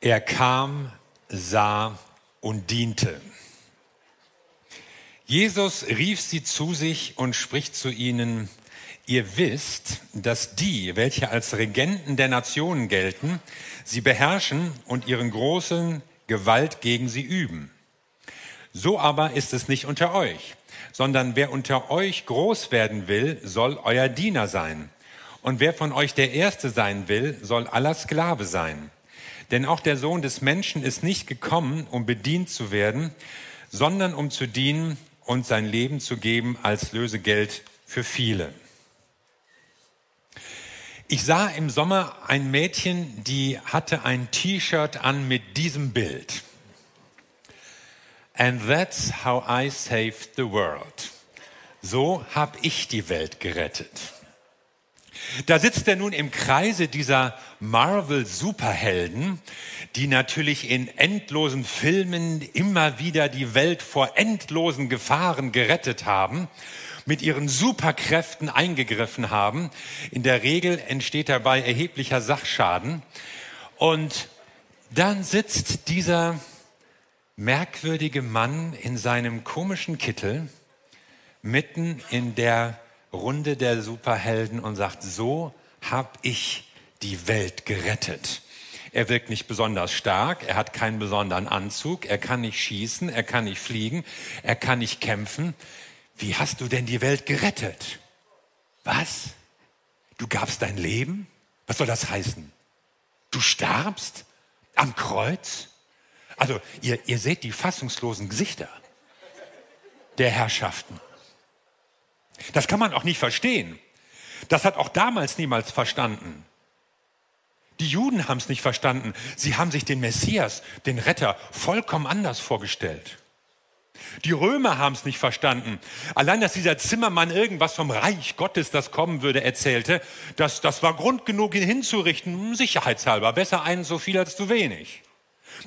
Er kam, sah und diente. Jesus rief sie zu sich und spricht zu ihnen, ihr wisst, dass die, welche als Regenten der Nationen gelten, sie beherrschen und ihren großen Gewalt gegen sie üben. So aber ist es nicht unter euch, sondern wer unter euch groß werden will, soll euer Diener sein. Und wer von euch der Erste sein will, soll aller Sklave sein. Denn auch der Sohn des Menschen ist nicht gekommen, um bedient zu werden, sondern um zu dienen und sein Leben zu geben als Lösegeld für viele. Ich sah im Sommer ein Mädchen, die hatte ein T-Shirt an mit diesem Bild. And that's how I saved the world. So habe ich die Welt gerettet. Da sitzt er nun im Kreise dieser Marvel-Superhelden, die natürlich in endlosen Filmen immer wieder die Welt vor endlosen Gefahren gerettet haben, mit ihren Superkräften eingegriffen haben. In der Regel entsteht dabei erheblicher Sachschaden. Und dann sitzt dieser merkwürdige Mann in seinem komischen Kittel mitten in der Runde der Superhelden und sagt, so hab ich die Welt gerettet. Er wirkt nicht besonders stark, er hat keinen besonderen Anzug, er kann nicht schießen, er kann nicht fliegen, er kann nicht kämpfen. Wie hast du denn die Welt gerettet? Was? Du gabst dein Leben? Was soll das heißen? Du starbst am Kreuz? Also ihr, ihr seht die fassungslosen Gesichter der Herrschaften. Das kann man auch nicht verstehen. Das hat auch damals niemals verstanden. Die Juden haben es nicht verstanden. Sie haben sich den Messias, den Retter, vollkommen anders vorgestellt. Die Römer haben es nicht verstanden. Allein, dass dieser Zimmermann irgendwas vom Reich Gottes, das kommen würde, erzählte, das, das war Grund genug, ihn hinzurichten, sicherheitshalber. Besser einen so viel als zu wenig.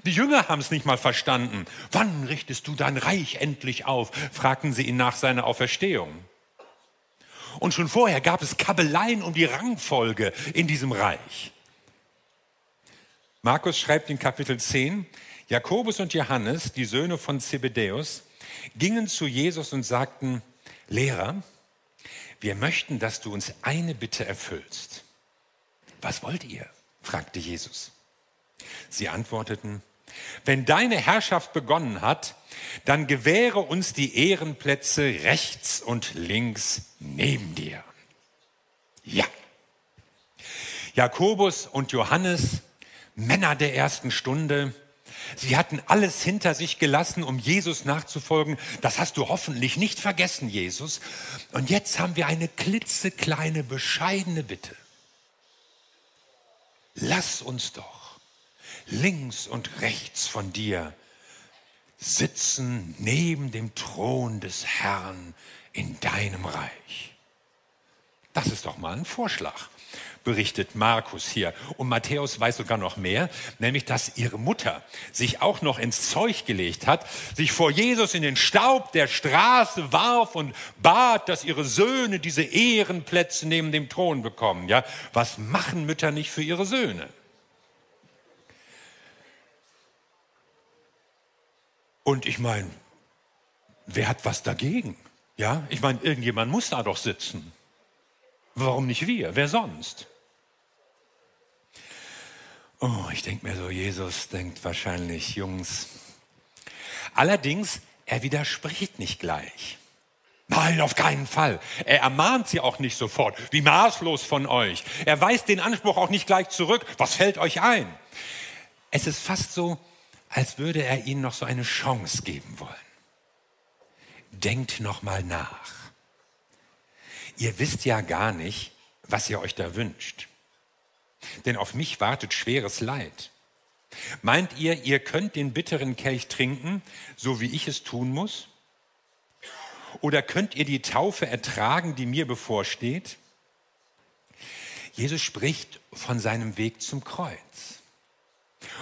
Die Jünger haben es nicht mal verstanden. Wann richtest du dein Reich endlich auf? fragten sie ihn nach seiner Auferstehung. Und schon vorher gab es Kabeleien um die Rangfolge in diesem Reich. Markus schreibt in Kapitel 10, Jakobus und Johannes, die Söhne von Zebedäus, gingen zu Jesus und sagten, Lehrer, wir möchten, dass du uns eine Bitte erfüllst. Was wollt ihr? fragte Jesus. Sie antworteten, wenn deine Herrschaft begonnen hat, dann gewähre uns die Ehrenplätze rechts und links neben dir. Ja. Jakobus und Johannes, Männer der ersten Stunde, sie hatten alles hinter sich gelassen, um Jesus nachzufolgen. Das hast du hoffentlich nicht vergessen, Jesus. Und jetzt haben wir eine klitzekleine, bescheidene Bitte. Lass uns doch links und rechts von dir sitzen neben dem Thron des Herrn in deinem Reich. Das ist doch mal ein Vorschlag, berichtet Markus hier. Und Matthäus weiß sogar noch mehr, nämlich dass ihre Mutter sich auch noch ins Zeug gelegt hat, sich vor Jesus in den Staub der Straße warf und bat, dass ihre Söhne diese Ehrenplätze neben dem Thron bekommen. Ja, was machen Mütter nicht für ihre Söhne? Und ich meine, wer hat was dagegen? Ja, ich meine, irgendjemand muss da doch sitzen. Warum nicht wir? Wer sonst? Oh, ich denke mir so, Jesus denkt wahrscheinlich, Jungs. Allerdings, er widerspricht nicht gleich. Nein, auf keinen Fall. Er ermahnt sie auch nicht sofort. Wie maßlos von euch. Er weist den Anspruch auch nicht gleich zurück. Was fällt euch ein? Es ist fast so, als würde er ihnen noch so eine Chance geben wollen. Denkt noch mal nach. Ihr wisst ja gar nicht, was ihr euch da wünscht. Denn auf mich wartet schweres Leid. Meint ihr, ihr könnt den bitteren Kelch trinken, so wie ich es tun muss? Oder könnt ihr die Taufe ertragen, die mir bevorsteht? Jesus spricht von seinem Weg zum Kreuz.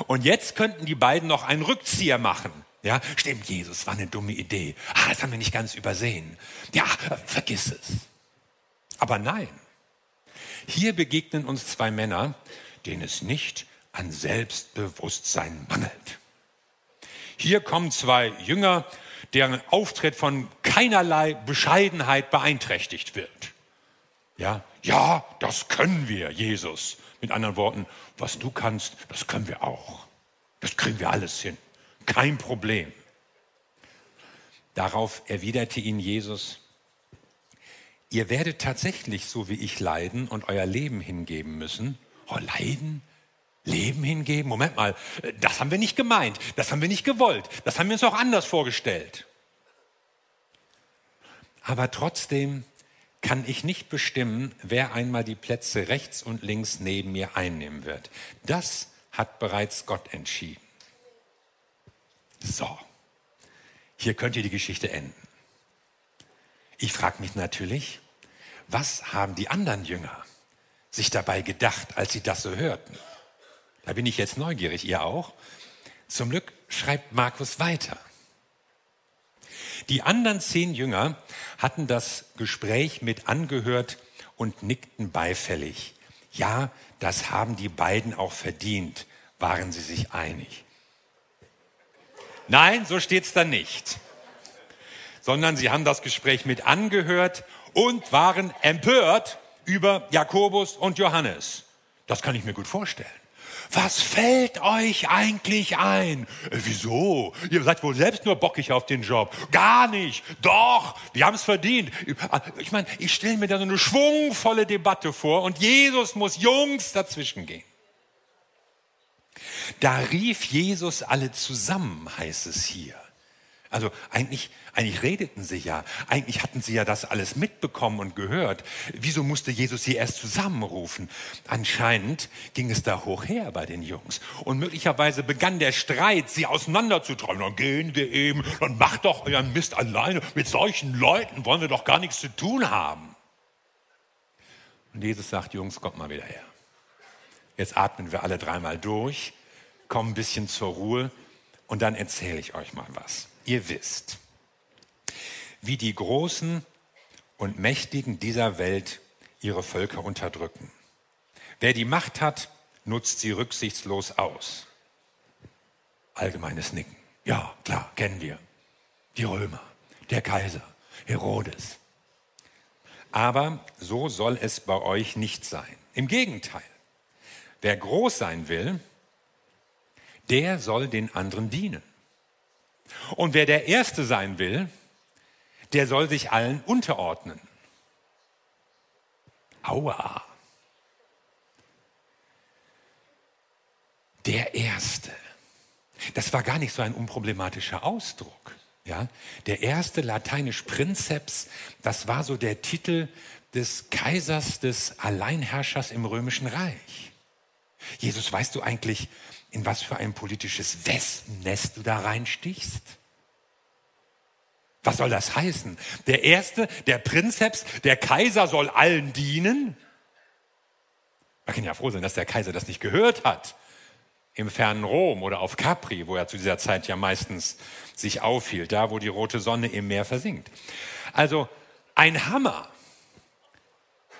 Und jetzt könnten die beiden noch einen Rückzieher machen. Ja, stimmt, Jesus, war eine dumme Idee. Ah, das haben wir nicht ganz übersehen. Ja, vergiss es. Aber nein. Hier begegnen uns zwei Männer, denen es nicht an Selbstbewusstsein mangelt. Hier kommen zwei Jünger, deren Auftritt von keinerlei Bescheidenheit beeinträchtigt wird. Ja, ja, das können wir, Jesus. Mit anderen Worten, was du kannst, das können wir auch. Das kriegen wir alles hin. Kein Problem. Darauf erwiderte ihn Jesus, ihr werdet tatsächlich so wie ich leiden und euer Leben hingeben müssen. Oh, leiden? Leben hingeben? Moment mal, das haben wir nicht gemeint, das haben wir nicht gewollt, das haben wir uns auch anders vorgestellt. Aber trotzdem kann ich nicht bestimmen, wer einmal die Plätze rechts und links neben mir einnehmen wird. Das hat bereits Gott entschieden. So, hier könnte die Geschichte enden. Ich frage mich natürlich, was haben die anderen Jünger sich dabei gedacht, als sie das so hörten? Da bin ich jetzt neugierig, ihr auch. Zum Glück schreibt Markus weiter. Die anderen zehn Jünger hatten das Gespräch mit angehört und nickten beifällig. Ja, das haben die beiden auch verdient, waren sie sich einig. Nein, so steht's da nicht. Sondern sie haben das Gespräch mit angehört und waren empört über Jakobus und Johannes. Das kann ich mir gut vorstellen. Was fällt euch eigentlich ein? Äh, wieso? Ihr seid wohl selbst nur bockig auf den Job. Gar nicht. Doch, wir haben es verdient. Ich meine, ich stelle mir da so eine schwungvolle Debatte vor und Jesus muss Jungs dazwischen gehen. Da rief Jesus alle zusammen, heißt es hier. Also eigentlich, eigentlich redeten sie ja, eigentlich hatten sie ja das alles mitbekommen und gehört. Wieso musste Jesus sie erst zusammenrufen? Anscheinend ging es da hoch her bei den Jungs. Und möglicherweise begann der Streit, sie auseinanderzutreiben. Dann gehen wir eben, dann macht doch euren Mist alleine. Mit solchen Leuten wollen wir doch gar nichts zu tun haben. Und Jesus sagt, Jungs, kommt mal wieder her. Jetzt atmen wir alle dreimal durch, kommen ein bisschen zur Ruhe und dann erzähle ich euch mal was ihr wisst, wie die Großen und Mächtigen dieser Welt ihre Völker unterdrücken. Wer die Macht hat, nutzt sie rücksichtslos aus. Allgemeines Nicken. Ja, klar, kennen wir. Die Römer, der Kaiser, Herodes. Aber so soll es bei euch nicht sein. Im Gegenteil, wer groß sein will, der soll den anderen dienen. Und wer der Erste sein will, der soll sich allen unterordnen. Aua. Der Erste. Das war gar nicht so ein unproblematischer Ausdruck. Ja, der erste lateinisch Prinzeps, das war so der Titel des Kaisers, des Alleinherrschers im römischen Reich. Jesus, weißt du eigentlich, in was für ein politisches Wespennest du da reinstichst? Was soll das heißen? Der Erste, der Prinzeps, der Kaiser soll allen dienen? Man kann ja froh sein, dass der Kaiser das nicht gehört hat. Im fernen Rom oder auf Capri, wo er zu dieser Zeit ja meistens sich aufhielt, da wo die rote Sonne im Meer versinkt. Also ein Hammer.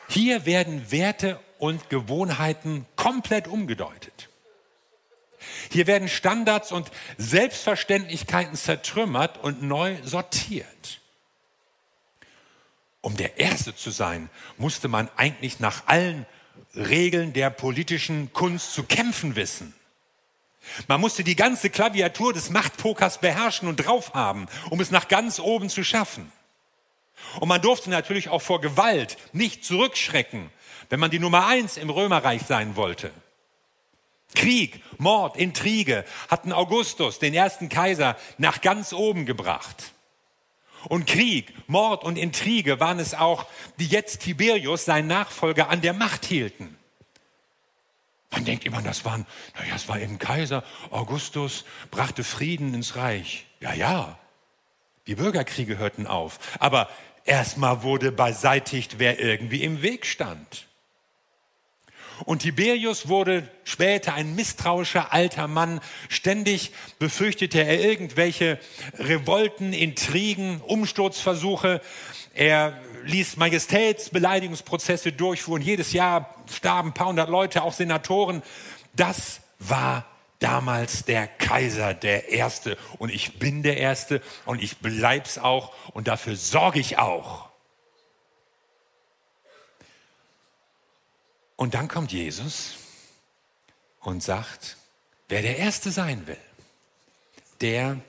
Hier werden Werte und Gewohnheiten komplett umgedeutet. Hier werden Standards und Selbstverständlichkeiten zertrümmert und neu sortiert. Um der Erste zu sein, musste man eigentlich nach allen Regeln der politischen Kunst zu kämpfen wissen. Man musste die ganze Klaviatur des Machtpokers beherrschen und drauf haben, um es nach ganz oben zu schaffen. Und man durfte natürlich auch vor Gewalt nicht zurückschrecken, wenn man die Nummer eins im Römerreich sein wollte. Krieg, Mord, Intrige hatten Augustus, den ersten Kaiser, nach ganz oben gebracht. Und Krieg, Mord und Intrige waren es auch, die jetzt Tiberius, sein Nachfolger, an der Macht hielten. Man denkt immer, das waren, naja, es war eben Kaiser, Augustus brachte Frieden ins Reich. Ja, ja, die Bürgerkriege hörten auf. Aber erstmal wurde beseitigt, wer irgendwie im Weg stand. Und Tiberius wurde später ein misstrauischer alter Mann. Ständig befürchtete er irgendwelche Revolten, Intrigen, Umsturzversuche. Er ließ Majestätsbeleidigungsprozesse durchführen. Jedes Jahr starben ein paar hundert Leute, auch Senatoren. Das war damals der Kaiser, der Erste. Und ich bin der Erste und ich bleib's auch und dafür sorge ich auch. Und dann kommt Jesus und sagt, wer der Erste sein will, der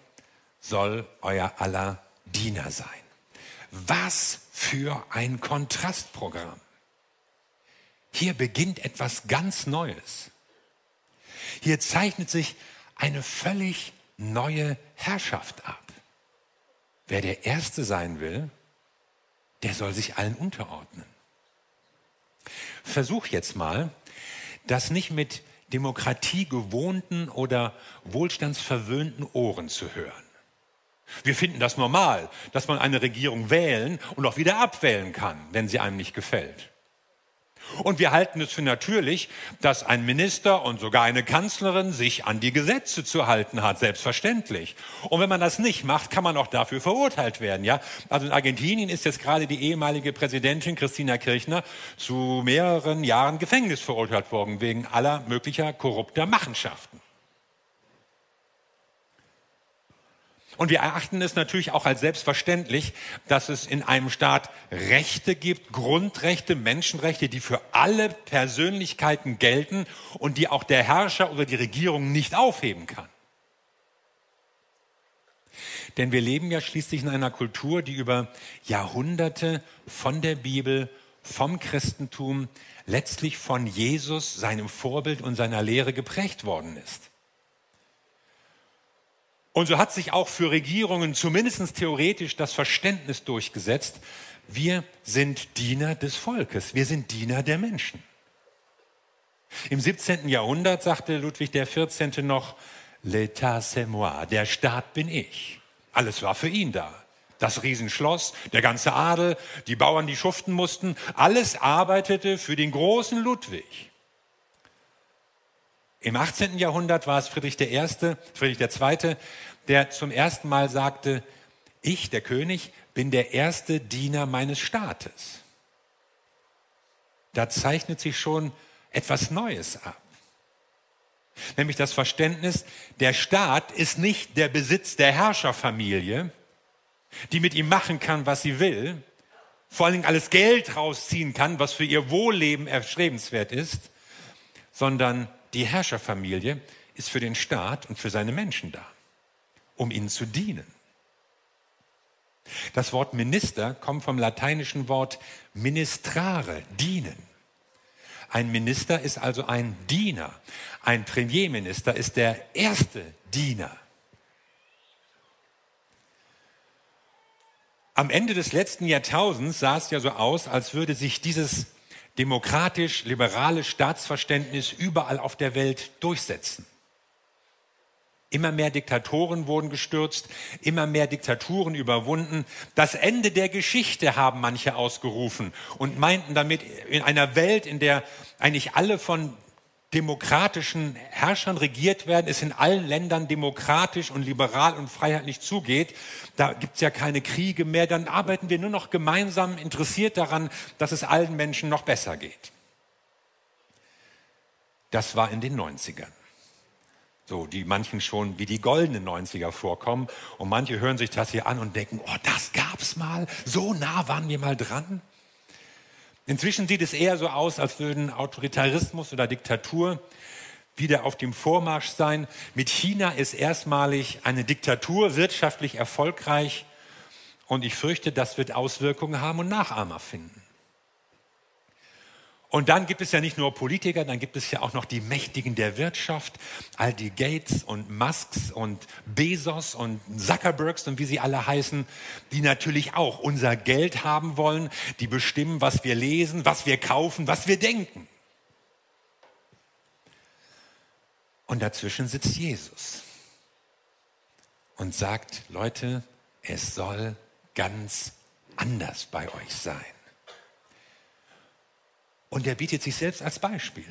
soll euer aller Diener sein. Was für ein Kontrastprogramm. Hier beginnt etwas ganz Neues. Hier zeichnet sich eine völlig neue Herrschaft ab. Wer der Erste sein will, der soll sich allen unterordnen. Versuch jetzt mal, das nicht mit demokratiegewohnten oder wohlstandsverwöhnten Ohren zu hören. Wir finden das normal, dass man eine Regierung wählen und auch wieder abwählen kann, wenn sie einem nicht gefällt. Und wir halten es für natürlich, dass ein Minister und sogar eine Kanzlerin sich an die Gesetze zu halten hat, selbstverständlich. Und wenn man das nicht macht, kann man auch dafür verurteilt werden, ja? Also in Argentinien ist jetzt gerade die ehemalige Präsidentin Christina Kirchner zu mehreren Jahren Gefängnis verurteilt worden wegen aller möglicher korrupter Machenschaften. Und wir erachten es natürlich auch als selbstverständlich, dass es in einem Staat Rechte gibt, Grundrechte, Menschenrechte, die für alle Persönlichkeiten gelten und die auch der Herrscher oder die Regierung nicht aufheben kann. Denn wir leben ja schließlich in einer Kultur, die über Jahrhunderte von der Bibel, vom Christentum, letztlich von Jesus, seinem Vorbild und seiner Lehre geprägt worden ist. Und so hat sich auch für Regierungen zumindest theoretisch das Verständnis durchgesetzt, wir sind Diener des Volkes, wir sind Diener der Menschen. Im 17. Jahrhundert sagte Ludwig XIV. noch, L'état c'est moi, der Staat bin ich. Alles war für ihn da. Das Riesenschloss, der ganze Adel, die Bauern, die schuften mussten, alles arbeitete für den großen Ludwig. Im 18. Jahrhundert war es Friedrich I., Friedrich II., der zum ersten Mal sagte, ich, der König, bin der erste Diener meines Staates. Da zeichnet sich schon etwas Neues ab. Nämlich das Verständnis, der Staat ist nicht der Besitz der Herrscherfamilie, die mit ihm machen kann, was sie will, vor allen Dingen alles Geld rausziehen kann, was für ihr Wohlleben erstrebenswert ist, sondern die Herrscherfamilie ist für den Staat und für seine Menschen da, um ihnen zu dienen. Das Wort Minister kommt vom lateinischen Wort ministrare, dienen. Ein Minister ist also ein Diener. Ein Premierminister ist der erste Diener. Am Ende des letzten Jahrtausends sah es ja so aus, als würde sich dieses demokratisch-liberale Staatsverständnis überall auf der Welt durchsetzen. Immer mehr Diktatoren wurden gestürzt, immer mehr Diktaturen überwunden. Das Ende der Geschichte haben manche ausgerufen und meinten damit in einer Welt, in der eigentlich alle von demokratischen Herrschern regiert werden, es in allen Ländern demokratisch und liberal und freiheitlich zugeht, da gibt's ja keine Kriege mehr, dann arbeiten wir nur noch gemeinsam interessiert daran, dass es allen Menschen noch besser geht. Das war in den 90ern. So, die manchen schon wie die goldenen 90er vorkommen. Und manche hören sich das hier an und denken, oh, das gab's mal. So nah waren wir mal dran. Inzwischen sieht es eher so aus, als würden Autoritarismus oder Diktatur wieder auf dem Vormarsch sein. Mit China ist erstmalig eine Diktatur wirtschaftlich erfolgreich und ich fürchte, das wird Auswirkungen haben und Nachahmer finden. Und dann gibt es ja nicht nur Politiker, dann gibt es ja auch noch die Mächtigen der Wirtschaft, all die Gates und Musks und Bezos und Zuckerbergs und wie sie alle heißen, die natürlich auch unser Geld haben wollen, die bestimmen, was wir lesen, was wir kaufen, was wir denken. Und dazwischen sitzt Jesus und sagt, Leute, es soll ganz anders bei euch sein. Und er bietet sich selbst als Beispiel.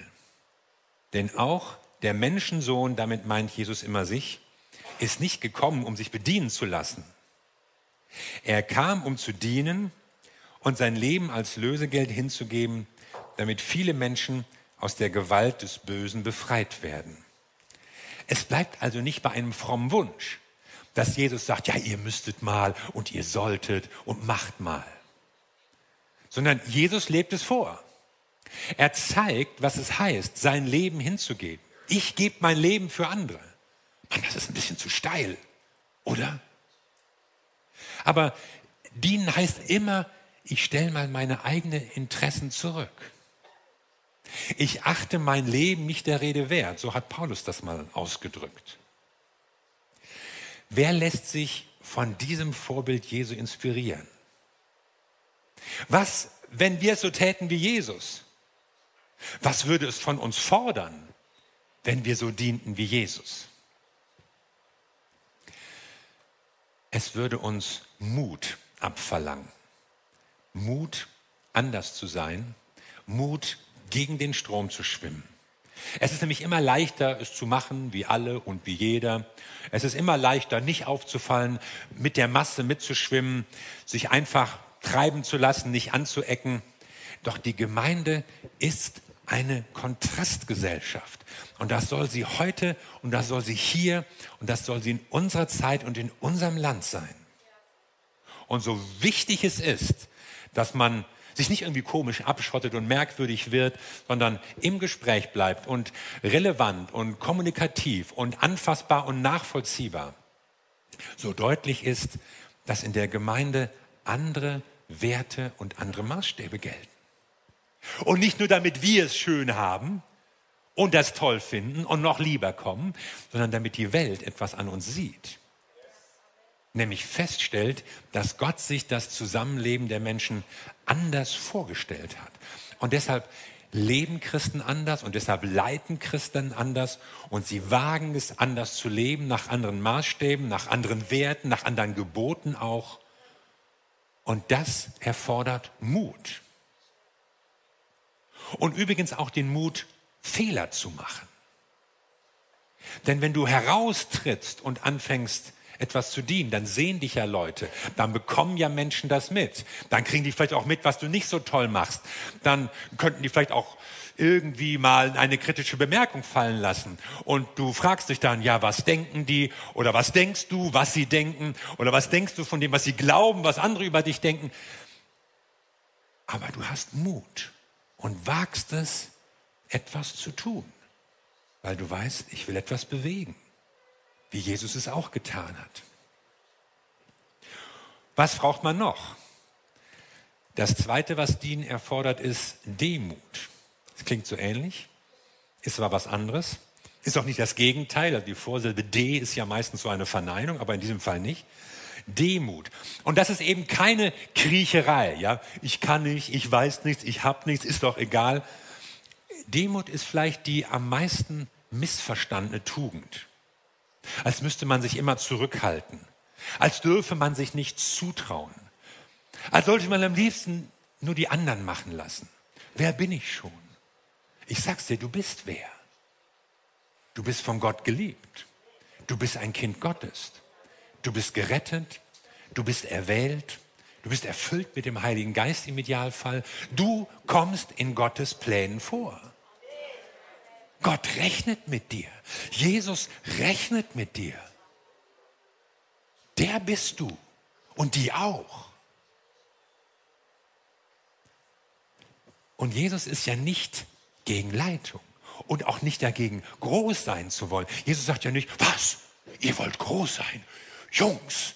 Denn auch der Menschensohn, damit meint Jesus immer sich, ist nicht gekommen, um sich bedienen zu lassen. Er kam, um zu dienen und sein Leben als Lösegeld hinzugeben, damit viele Menschen aus der Gewalt des Bösen befreit werden. Es bleibt also nicht bei einem frommen Wunsch, dass Jesus sagt, ja, ihr müsstet mal und ihr solltet und macht mal. Sondern Jesus lebt es vor. Er zeigt, was es heißt, sein Leben hinzugeben. Ich gebe mein Leben für andere. Mann, das ist ein bisschen zu steil, oder? Aber dienen heißt immer, ich stelle mal meine eigenen Interessen zurück. Ich achte mein Leben nicht der Rede wert. So hat Paulus das mal ausgedrückt. Wer lässt sich von diesem Vorbild Jesu inspirieren? Was, wenn wir es so täten wie Jesus? Was würde es von uns fordern, wenn wir so dienten wie Jesus? Es würde uns Mut abverlangen. Mut, anders zu sein. Mut, gegen den Strom zu schwimmen. Es ist nämlich immer leichter, es zu machen wie alle und wie jeder. Es ist immer leichter, nicht aufzufallen, mit der Masse mitzuschwimmen, sich einfach treiben zu lassen, nicht anzuecken. Doch die Gemeinde ist eine Kontrastgesellschaft. Und das soll sie heute und das soll sie hier und das soll sie in unserer Zeit und in unserem Land sein. Und so wichtig es ist, dass man sich nicht irgendwie komisch abschottet und merkwürdig wird, sondern im Gespräch bleibt und relevant und kommunikativ und anfassbar und nachvollziehbar. So deutlich ist, dass in der Gemeinde andere Werte und andere Maßstäbe gelten. Und nicht nur damit wir es schön haben und das toll finden und noch lieber kommen, sondern damit die Welt etwas an uns sieht nämlich feststellt, dass Gott sich das Zusammenleben der Menschen anders vorgestellt hat. Und deshalb leben Christen anders und deshalb leiten Christen anders und sie wagen es anders zu leben, nach anderen Maßstäben, nach anderen Werten, nach anderen Geboten auch. Und das erfordert Mut. Und übrigens auch den Mut, Fehler zu machen. Denn wenn du heraustrittst und anfängst, etwas zu dienen, dann sehen dich ja Leute, dann bekommen ja Menschen das mit, dann kriegen die vielleicht auch mit, was du nicht so toll machst, dann könnten die vielleicht auch irgendwie mal eine kritische Bemerkung fallen lassen. Und du fragst dich dann, ja, was denken die? Oder was denkst du, was sie denken? Oder was denkst du von dem, was sie glauben, was andere über dich denken. Aber du hast Mut und wagst es, etwas zu tun, weil du weißt, ich will etwas bewegen wie Jesus es auch getan hat. Was braucht man noch? Das Zweite, was Dienen erfordert, ist Demut. Das klingt so ähnlich, ist aber was anderes. Ist auch nicht das Gegenteil. Also die Vorsilbe D ist ja meistens so eine Verneinung, aber in diesem Fall nicht. Demut. Und das ist eben keine Kriecherei. Ja, ich kann nicht, ich weiß nichts, ich habe nichts, ist doch egal. Demut ist vielleicht die am meisten missverstandene Tugend als müsste man sich immer zurückhalten, als dürfe man sich nicht zutrauen, als sollte man am liebsten nur die anderen machen lassen. Wer bin ich schon? Ich sag's dir, du bist wer. Du bist von Gott geliebt. Du bist ein Kind Gottes. Du bist gerettet. Du bist erwählt. Du bist erfüllt mit dem Heiligen Geist im Idealfall. Du kommst in Gottes Plänen vor. Gott rechnet mit dir. Jesus rechnet mit dir. Der bist du und die auch. Und Jesus ist ja nicht gegen Leitung und auch nicht dagegen, groß sein zu wollen. Jesus sagt ja nicht, was? Ihr wollt groß sein? Jungs,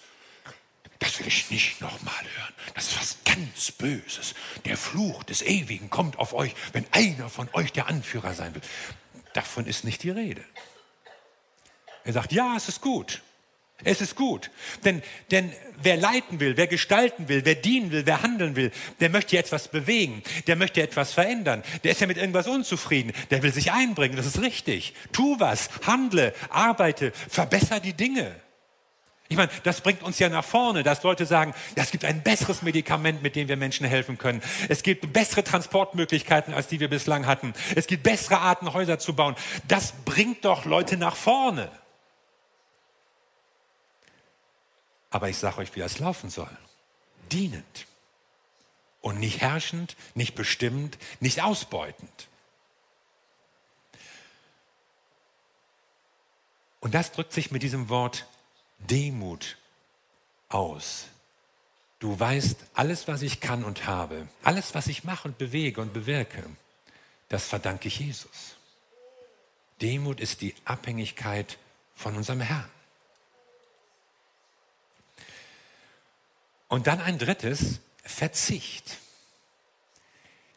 das will ich nicht nochmal hören. Das ist was ganz Böses. Der Fluch des Ewigen kommt auf euch, wenn einer von euch der Anführer sein will. Davon ist nicht die Rede. Er sagt, ja, es ist gut. Es ist gut. Denn, denn wer leiten will, wer gestalten will, wer dienen will, wer handeln will, der möchte etwas bewegen, der möchte etwas verändern, der ist ja mit irgendwas unzufrieden, der will sich einbringen, das ist richtig. Tu was, handle, arbeite, verbessere die Dinge. Ich meine, das bringt uns ja nach vorne, dass Leute sagen, ja, es gibt ein besseres Medikament, mit dem wir Menschen helfen können. Es gibt bessere Transportmöglichkeiten, als die wir bislang hatten. Es gibt bessere Arten, Häuser zu bauen. Das bringt doch Leute nach vorne. Aber ich sage euch, wie das laufen soll. Dienend. Und nicht herrschend, nicht bestimmend, nicht ausbeutend. Und das drückt sich mit diesem Wort Demut aus. Du weißt, alles, was ich kann und habe, alles, was ich mache und bewege und bewirke, das verdanke ich Jesus. Demut ist die Abhängigkeit von unserem Herrn. Und dann ein drittes, Verzicht.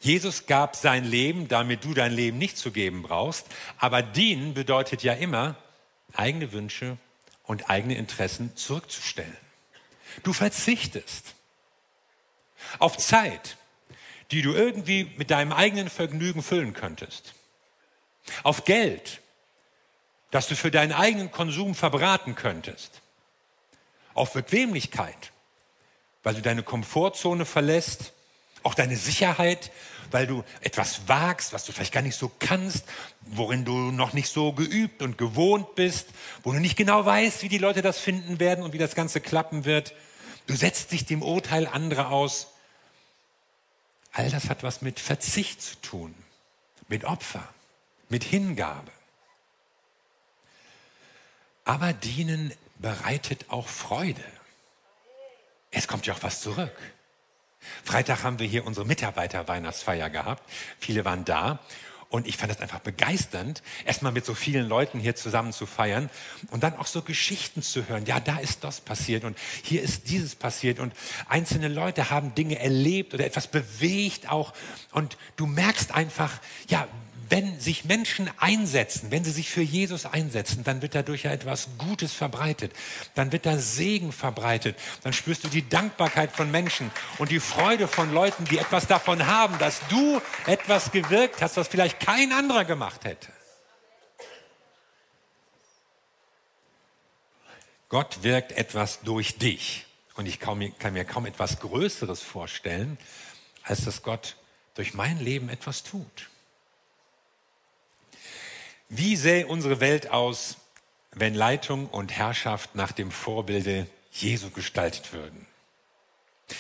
Jesus gab sein Leben, damit du dein Leben nicht zu geben brauchst. Aber dienen bedeutet ja immer, eigene Wünsche und eigene Interessen zurückzustellen. Du verzichtest auf Zeit, die du irgendwie mit deinem eigenen Vergnügen füllen könntest. Auf Geld, das du für deinen eigenen Konsum verbraten könntest. Auf Bequemlichkeit, weil du deine Komfortzone verlässt, auch deine Sicherheit, weil du etwas wagst, was du vielleicht gar nicht so kannst, worin du noch nicht so geübt und gewohnt bist, wo du nicht genau weißt, wie die Leute das finden werden und wie das Ganze klappen wird. Du setzt dich dem Urteil anderer aus. All das hat was mit Verzicht zu tun, mit Opfer, mit Hingabe. Aber dienen bereitet auch Freude. Es kommt ja auch was zurück. Freitag haben wir hier unsere Mitarbeiter-Weihnachtsfeier gehabt. Viele waren da. Und ich fand das einfach begeisternd, erstmal mit so vielen Leuten hier zusammen zu feiern und dann auch so Geschichten zu hören. Ja, da ist das passiert und hier ist dieses passiert und einzelne Leute haben Dinge erlebt oder etwas bewegt auch. Und du merkst einfach, ja, wenn sich Menschen einsetzen, wenn sie sich für Jesus einsetzen, dann wird dadurch ja etwas Gutes verbreitet. Dann wird da Segen verbreitet. Dann spürst du die Dankbarkeit von Menschen und die Freude von Leuten, die etwas davon haben, dass du etwas gewirkt hast, was vielleicht kein anderer gemacht hätte. Gott wirkt etwas durch dich. Und ich kann mir kaum etwas Größeres vorstellen, als dass Gott durch mein Leben etwas tut. Wie sähe unsere Welt aus, wenn Leitung und Herrschaft nach dem Vorbilde Jesu gestaltet würden?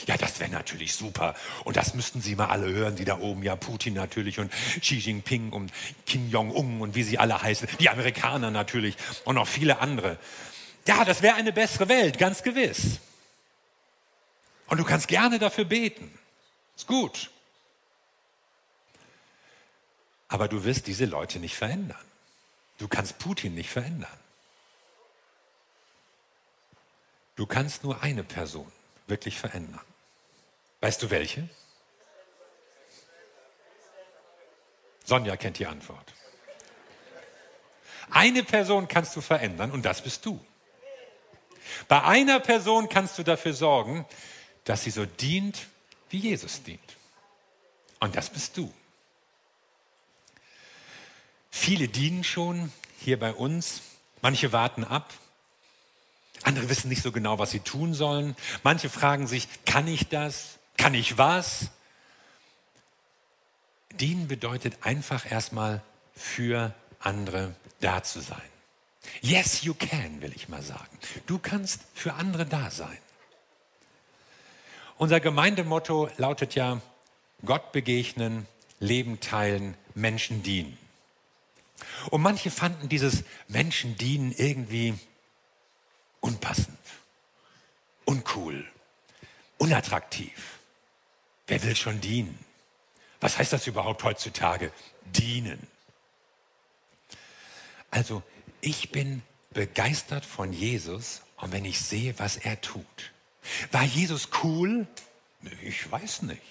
Ja, das wäre natürlich super. Und das müssten Sie mal alle hören, die da oben, ja, Putin natürlich und Xi Jinping und Kim Jong-un und wie sie alle heißen, die Amerikaner natürlich und noch viele andere. Ja, das wäre eine bessere Welt, ganz gewiss. Und du kannst gerne dafür beten. Ist gut. Aber du wirst diese Leute nicht verändern. Du kannst Putin nicht verändern. Du kannst nur eine Person wirklich verändern. Weißt du welche? Sonja kennt die Antwort. Eine Person kannst du verändern und das bist du. Bei einer Person kannst du dafür sorgen, dass sie so dient, wie Jesus dient. Und das bist du. Viele dienen schon hier bei uns, manche warten ab, andere wissen nicht so genau, was sie tun sollen, manche fragen sich, kann ich das, kann ich was? Dienen bedeutet einfach erstmal für andere da zu sein. Yes, you can, will ich mal sagen. Du kannst für andere da sein. Unser Gemeindemotto lautet ja, Gott begegnen, Leben teilen, Menschen dienen. Und manche fanden dieses Menschendienen irgendwie unpassend, uncool, unattraktiv. Wer will schon dienen? Was heißt das überhaupt heutzutage? Dienen. Also ich bin begeistert von Jesus und wenn ich sehe, was er tut. War Jesus cool? Ich weiß nicht.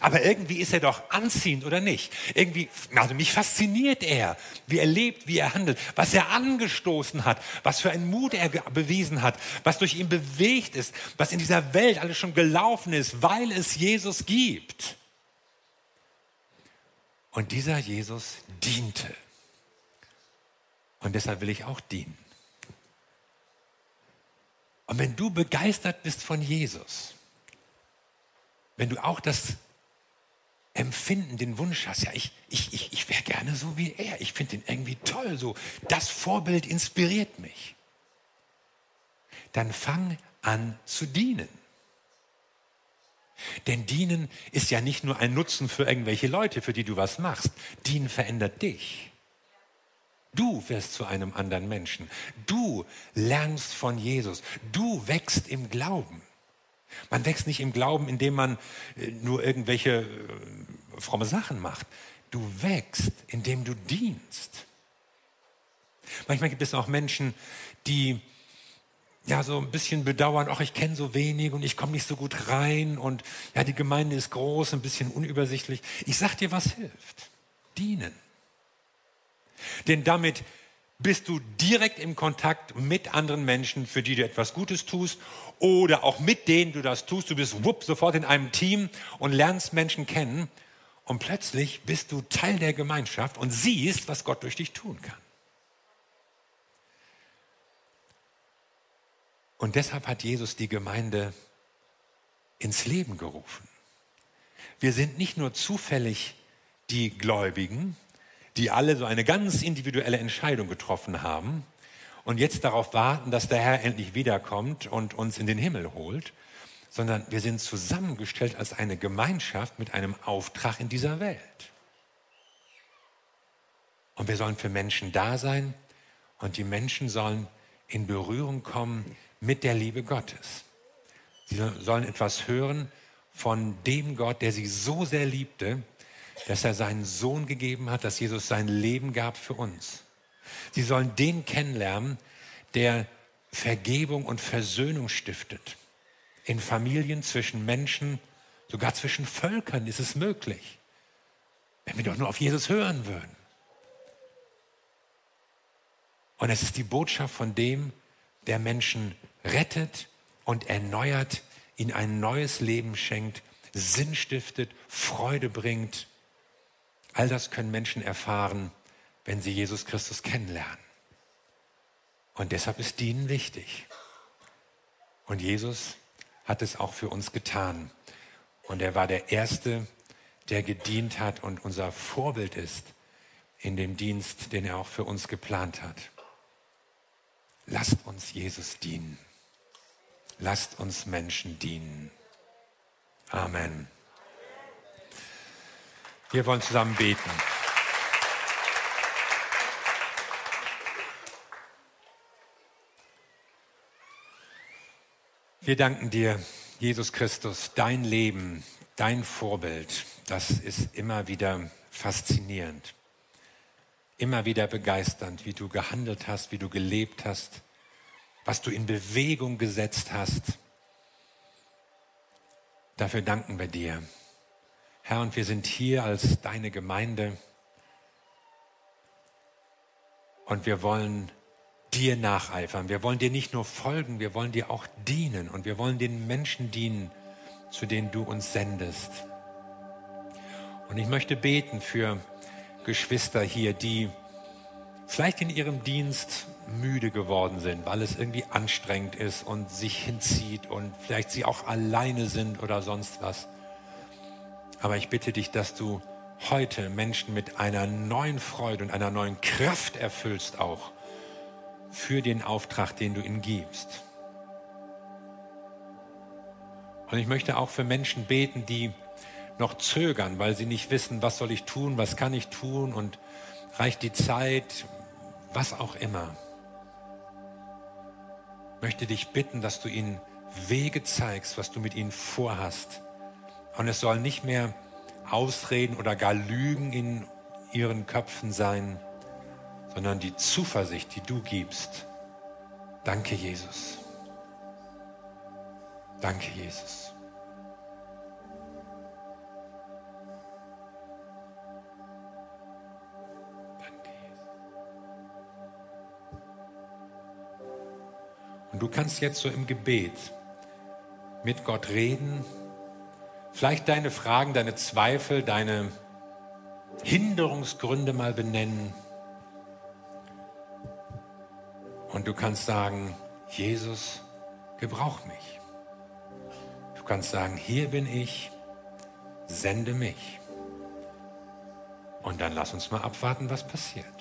Aber irgendwie ist er doch anziehend, oder nicht? Irgendwie, also mich fasziniert er, wie er lebt, wie er handelt, was er angestoßen hat, was für einen Mut er bewiesen hat, was durch ihn bewegt ist, was in dieser Welt alles schon gelaufen ist, weil es Jesus gibt. Und dieser Jesus diente. Und deshalb will ich auch dienen. Und wenn du begeistert bist von Jesus, wenn du auch das Empfinden, den Wunsch hast, ja, ich, ich, ich, ich wäre gerne so wie er. Ich finde ihn irgendwie toll. So, das Vorbild inspiriert mich. Dann fang an zu dienen. Denn dienen ist ja nicht nur ein Nutzen für irgendwelche Leute, für die du was machst. Dienen verändert dich. Du wirst zu einem anderen Menschen. Du lernst von Jesus. Du wächst im Glauben. Man wächst nicht im Glauben, indem man äh, nur irgendwelche äh, fromme Sachen macht. Du wächst, indem du dienst. Manchmal gibt es auch Menschen, die ja so ein bisschen bedauern, ach, ich kenne so wenig und ich komme nicht so gut rein und ja, die Gemeinde ist groß, ein bisschen unübersichtlich. Ich sag dir, was hilft. Dienen. Denn damit bist du direkt im Kontakt mit anderen Menschen, für die du etwas Gutes tust oder auch mit denen du das tust. Du bist wupp, sofort in einem Team und lernst Menschen kennen und plötzlich bist du Teil der Gemeinschaft und siehst, was Gott durch dich tun kann. Und deshalb hat Jesus die Gemeinde ins Leben gerufen. Wir sind nicht nur zufällig die Gläubigen, die alle so eine ganz individuelle Entscheidung getroffen haben und jetzt darauf warten, dass der Herr endlich wiederkommt und uns in den Himmel holt, sondern wir sind zusammengestellt als eine Gemeinschaft mit einem Auftrag in dieser Welt. Und wir sollen für Menschen da sein und die Menschen sollen in Berührung kommen mit der Liebe Gottes. Sie sollen etwas hören von dem Gott, der sie so sehr liebte, dass er seinen Sohn gegeben hat, dass Jesus sein Leben gab für uns. Sie sollen den kennenlernen, der Vergebung und Versöhnung stiftet. In Familien, zwischen Menschen, sogar zwischen Völkern ist es möglich. Wenn wir doch nur auf Jesus hören würden. Und es ist die Botschaft von dem, der Menschen rettet und erneuert, ihnen ein neues Leben schenkt, Sinn stiftet, Freude bringt All das können Menschen erfahren, wenn sie Jesus Christus kennenlernen. Und deshalb ist Dienen wichtig. Und Jesus hat es auch für uns getan. Und er war der Erste, der gedient hat und unser Vorbild ist in dem Dienst, den er auch für uns geplant hat. Lasst uns Jesus dienen. Lasst uns Menschen dienen. Amen. Wir wollen zusammen beten. Wir danken dir, Jesus Christus, dein Leben, dein Vorbild, das ist immer wieder faszinierend, immer wieder begeisternd, wie du gehandelt hast, wie du gelebt hast, was du in Bewegung gesetzt hast. Dafür danken wir dir. Herr, und wir sind hier als deine Gemeinde und wir wollen dir nacheifern. Wir wollen dir nicht nur folgen, wir wollen dir auch dienen und wir wollen den Menschen dienen, zu denen du uns sendest. Und ich möchte beten für Geschwister hier, die vielleicht in ihrem Dienst müde geworden sind, weil es irgendwie anstrengend ist und sich hinzieht und vielleicht sie auch alleine sind oder sonst was. Aber ich bitte dich, dass du heute Menschen mit einer neuen Freude und einer neuen Kraft erfüllst auch für den Auftrag, den du ihnen gibst. Und ich möchte auch für Menschen beten, die noch zögern, weil sie nicht wissen, was soll ich tun, was kann ich tun und reicht die Zeit, was auch immer. Ich möchte dich bitten, dass du ihnen Wege zeigst, was du mit ihnen vorhast und es soll nicht mehr Ausreden oder gar Lügen in ihren Köpfen sein, sondern die Zuversicht, die du gibst. Danke, Jesus. Danke, Jesus. Danke, Jesus. Und du kannst jetzt so im Gebet mit Gott reden Vielleicht deine Fragen, deine Zweifel, deine Hinderungsgründe mal benennen. Und du kannst sagen, Jesus, gebrauch mich. Du kannst sagen, hier bin ich, sende mich. Und dann lass uns mal abwarten, was passiert.